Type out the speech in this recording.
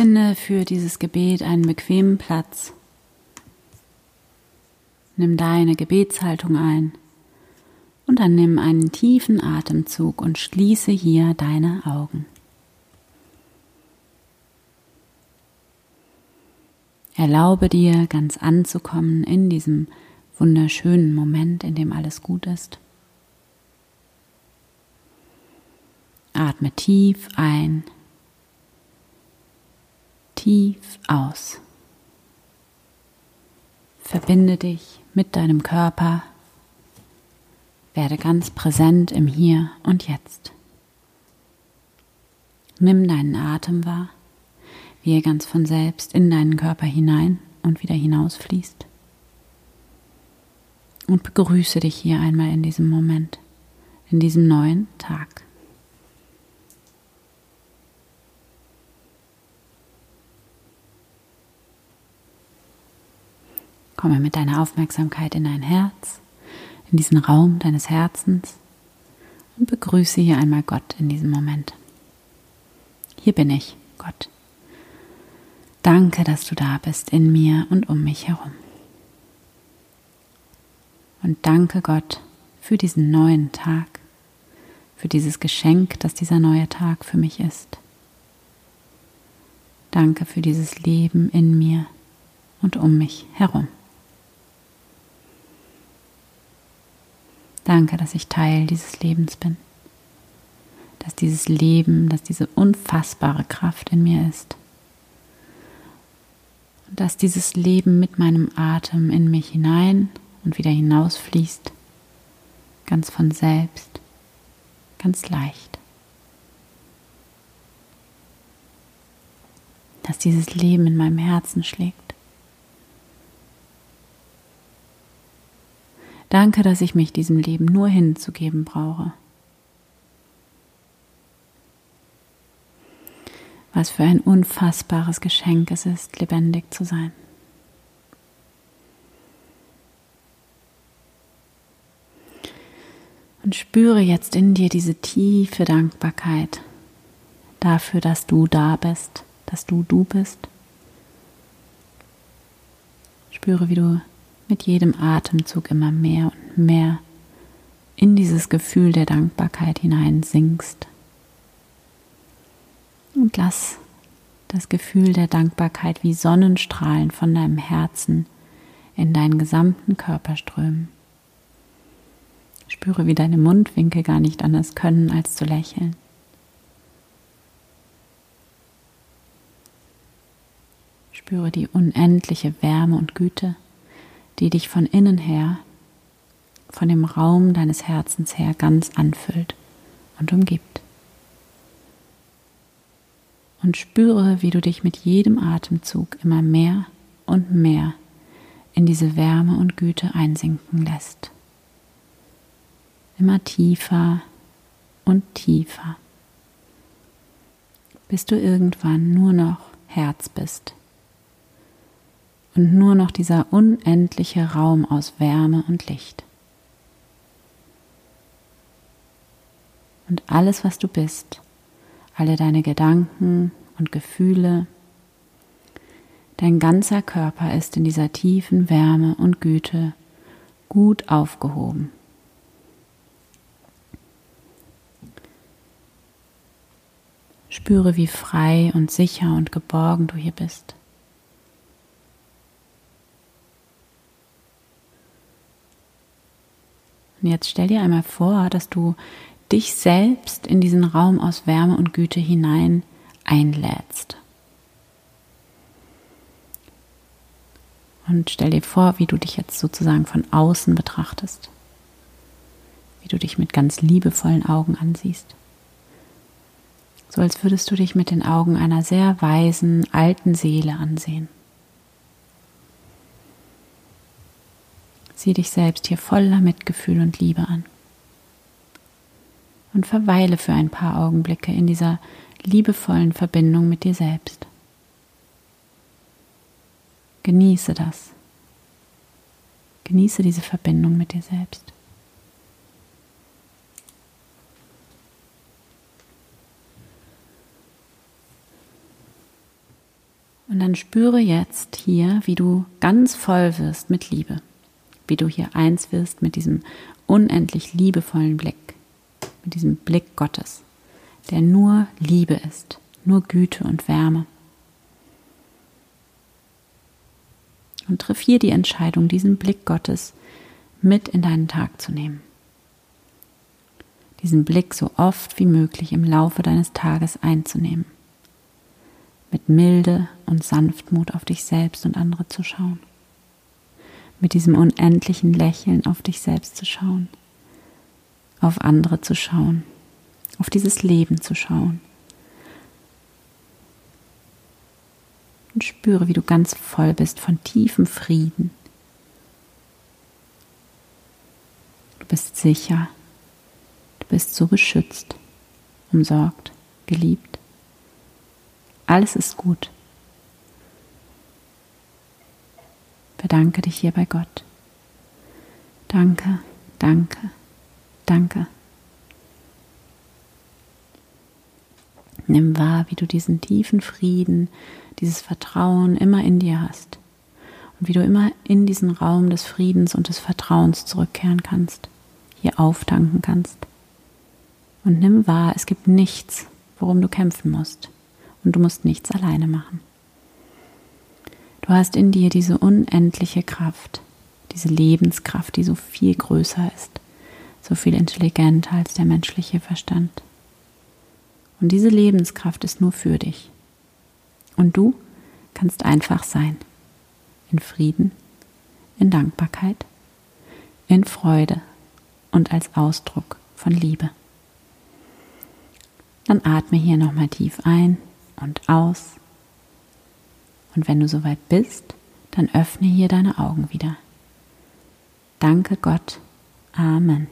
Finde für dieses Gebet einen bequemen Platz. Nimm deine Gebetshaltung ein und dann nimm einen tiefen Atemzug und schließe hier deine Augen. Erlaube dir ganz anzukommen in diesem wunderschönen Moment, in dem alles gut ist. Atme tief ein, tief aus. Verbinde dich mit deinem Körper. Werde ganz präsent im Hier und Jetzt. Nimm deinen Atem wahr, wie er ganz von selbst in deinen Körper hinein und wieder hinausfließt. Und begrüße dich hier einmal in diesem Moment, in diesem neuen Tag. Komme mit deiner Aufmerksamkeit in dein Herz, in diesen Raum deines Herzens und begrüße hier einmal Gott in diesem Moment. Hier bin ich, Gott. Danke, dass du da bist in mir und um mich herum. Und danke Gott für diesen neuen Tag, für dieses Geschenk, das dieser neue Tag für mich ist. Danke für dieses Leben in mir und um mich herum. Danke, dass ich Teil dieses Lebens bin. Dass dieses Leben, dass diese unfassbare Kraft in mir ist. Und dass dieses Leben mit meinem Atem in mich hinein und wieder hinausfließt. Ganz von selbst. Ganz leicht. Dass dieses Leben in meinem Herzen schlägt Danke, dass ich mich diesem Leben nur hinzugeben brauche. Was für ein unfassbares Geschenk es ist, lebendig zu sein. Und spüre jetzt in dir diese tiefe Dankbarkeit dafür, dass du da bist, dass du du bist. Spüre, wie du mit jedem Atemzug immer mehr und mehr in dieses Gefühl der Dankbarkeit hinein sinkst. Und lass das Gefühl der Dankbarkeit wie Sonnenstrahlen von deinem Herzen in deinen gesamten Körper strömen. Spüre, wie deine Mundwinkel gar nicht anders können, als zu lächeln. Spüre die unendliche Wärme und Güte die dich von innen her, von dem Raum deines Herzens her ganz anfüllt und umgibt. Und spüre, wie du dich mit jedem Atemzug immer mehr und mehr in diese Wärme und Güte einsinken lässt. Immer tiefer und tiefer, bis du irgendwann nur noch Herz bist und nur noch dieser unendliche Raum aus Wärme und Licht. Und alles, was du bist, alle deine Gedanken und Gefühle, dein ganzer Körper ist in dieser tiefen Wärme und Güte gut aufgehoben. Spüre, wie frei und sicher und geborgen du hier bist. Und jetzt stell dir einmal vor, dass du dich selbst in diesen Raum aus Wärme und Güte hinein einlädst. Und stell dir vor, wie du dich jetzt sozusagen von außen betrachtest. Wie du dich mit ganz liebevollen Augen ansiehst. So als würdest du dich mit den Augen einer sehr weisen, alten Seele ansehen. Sieh dich selbst hier voller Mitgefühl und Liebe an. Und verweile für ein paar Augenblicke in dieser liebevollen Verbindung mit dir selbst. Genieße das. Genieße diese Verbindung mit dir selbst. Und dann spüre jetzt hier, wie du ganz voll wirst mit Liebe, wie du hier eins wirst mit diesem unendlich liebevollen Blick, mit diesem Blick Gottes, der nur Liebe ist, nur Güte und Wärme. Und triff hier die Entscheidung, diesen Blick Gottes mit in deinen Tag zu nehmen. Diesen Blick so oft wie möglich im Laufe deines Tages einzunehmen mit Milde und Sanftmut auf dich selbst und andere zu schauen, mit diesem unendlichen Lächeln auf dich selbst zu schauen, auf andere zu schauen, auf dieses Leben zu schauen. Und spüre, wie du ganz voll bist von tiefem Frieden. Du bist sicher, du bist so beschützt, umsorgt, geliebt. Alles ist gut. Bedanke dich hier bei Gott. Danke, danke, danke. Nimm wahr, wie du diesen tiefen Frieden, dieses Vertrauen immer in dir hast und wie du immer in diesen Raum des Friedens und des Vertrauens zurückkehren kannst, hier auftanken kannst. Und nimm wahr, es gibt nichts, worum du kämpfen musst und du musst nichts alleine machen. Du hast in dir diese unendliche Kraft, diese Lebenskraft, die so viel größer ist, so viel intelligenter als der menschliche Verstand. Und diese Lebenskraft ist nur für dich. Und du kannst einfach sein. In Frieden, in Dankbarkeit, in Freude und als Ausdruck von Liebe. Dann atme hier nochmal tief ein und aus. Und wenn du soweit bist, dann öffne hier deine Augen wieder. Danke Gott. Amen.